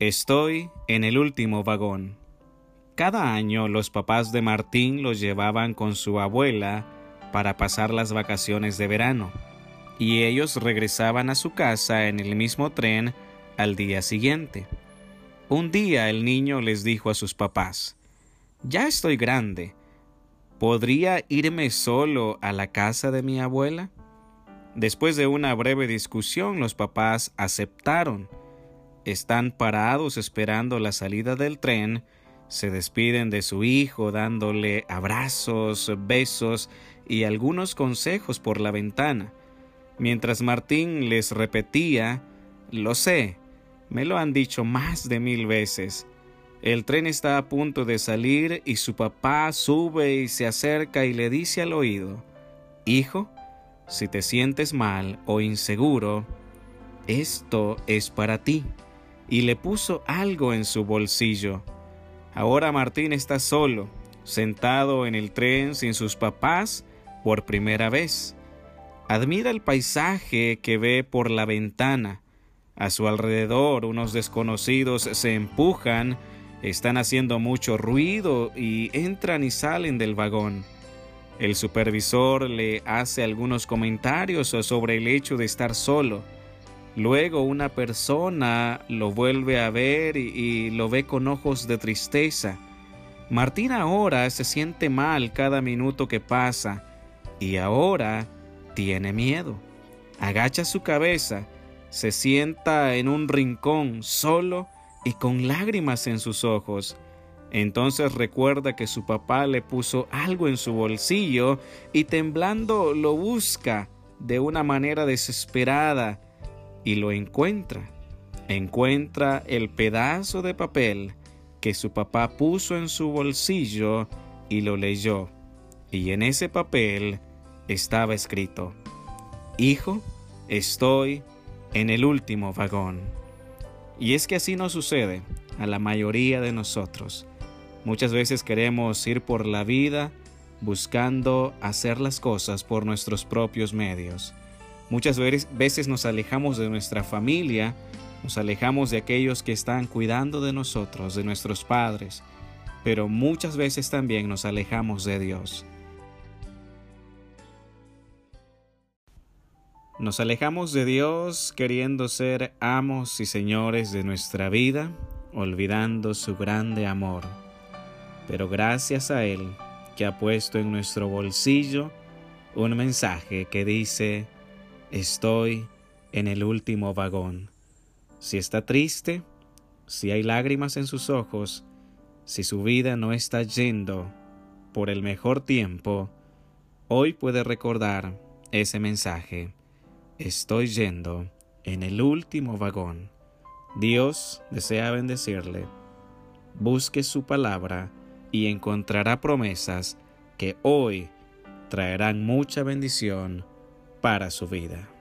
Estoy en el último vagón. Cada año los papás de Martín los llevaban con su abuela para pasar las vacaciones de verano, y ellos regresaban a su casa en el mismo tren al día siguiente. Un día el niño les dijo a sus papás, Ya estoy grande, ¿podría irme solo a la casa de mi abuela? Después de una breve discusión los papás aceptaron. Están parados esperando la salida del tren se despiden de su hijo dándole abrazos, besos y algunos consejos por la ventana, mientras Martín les repetía, Lo sé, me lo han dicho más de mil veces. El tren está a punto de salir y su papá sube y se acerca y le dice al oído, Hijo, si te sientes mal o inseguro, esto es para ti. Y le puso algo en su bolsillo. Ahora Martín está solo, sentado en el tren sin sus papás por primera vez. Admira el paisaje que ve por la ventana. A su alrededor unos desconocidos se empujan, están haciendo mucho ruido y entran y salen del vagón. El supervisor le hace algunos comentarios sobre el hecho de estar solo. Luego una persona lo vuelve a ver y, lo ve con ojos de tristeza. Martín ahora se siente mal cada minuto que pasa y ahora tiene miedo. Agacha su cabeza, se sienta en un rincón solo y con lágrimas en sus ojos. Entonces recuerda que su papá le puso algo en su bolsillo y temblando lo busca de una manera desesperada y lo encuentra. Encuentra el pedazo de papel que su papá puso en su bolsillo y lo leyó. Y en ese papel estaba escrito, Hijo, estoy en el último vagón. Y es que así nos sucede a la mayoría de nosotros. Muchas veces queremos ir por la vida buscando hacer las cosas por nuestros propios medios. Muchas veces nos alejamos de nuestra familia, nos alejamos de aquellos que están cuidando de nosotros, de nuestros padres, pero muchas veces también nos alejamos de Dios. Nos alejamos de Dios queriendo ser amos y señores de nuestra vida, olvidando su grande amor. Pero gracias a Él que ha puesto en nuestro bolsillo un mensaje que dice, Estoy en el último vagón. Si está triste, si hay lágrimas en sus ojos, si su vida no está yendo por el mejor tiempo, hoy puede recordar ese mensaje. Estoy yendo en el último vagón. Dios desea bendecirle. Busque su palabra y encontrará promesas que hoy traerán mucha bendición para su vida.